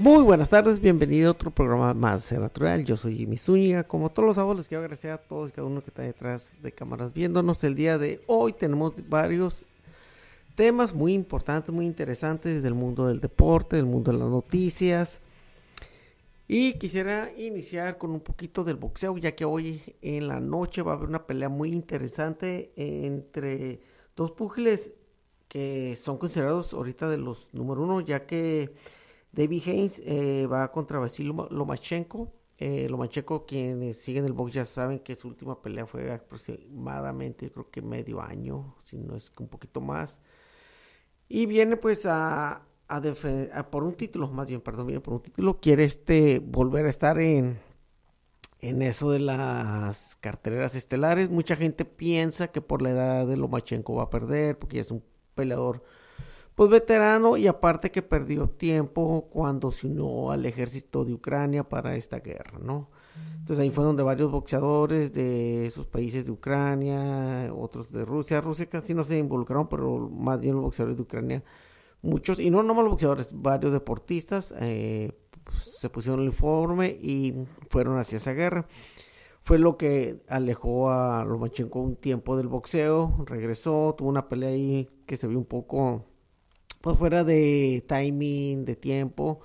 Muy buenas tardes, bienvenido a otro programa más de Natural. Yo soy Jimmy Zúñiga. Como todos los sábados, les quiero agradecer a todos y cada uno que está detrás de cámaras viéndonos. El día de hoy tenemos varios temas muy importantes, muy interesantes del mundo del deporte, del mundo de las noticias. Y quisiera iniciar con un poquito del boxeo, ya que hoy en la noche va a haber una pelea muy interesante entre dos púgiles que son considerados ahorita de los número uno, ya que David Haynes eh, va contra Vasil Lomachenko. Eh, Lomachenko, quienes siguen el box ya saben que su última pelea fue aproximadamente, creo que medio año, si no es que un poquito más. Y viene pues a, a, por un título, más bien, perdón, viene por un título. Quiere este volver a estar en, en eso de las carteleras estelares. Mucha gente piensa que por la edad de Lomachenko va a perder, porque ya es un peleador pues veterano y aparte que perdió tiempo cuando se unió al ejército de Ucrania para esta guerra, ¿no? Entonces ahí fue donde varios boxeadores de esos países de Ucrania, otros de Rusia, Rusia casi no se involucraron, pero más bien los boxeadores de Ucrania, muchos, y no nomás los boxeadores, varios deportistas eh, se pusieron el uniforme y fueron hacia esa guerra. Fue lo que alejó a Lomachenko un tiempo del boxeo, regresó, tuvo una pelea ahí que se vio un poco pues fuera de timing, de tiempo.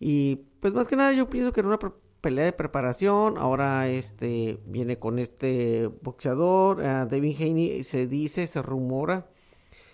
Y pues más que nada yo pienso que era una pelea de preparación. Ahora este viene con este boxeador, uh, David Haney, se dice, se rumora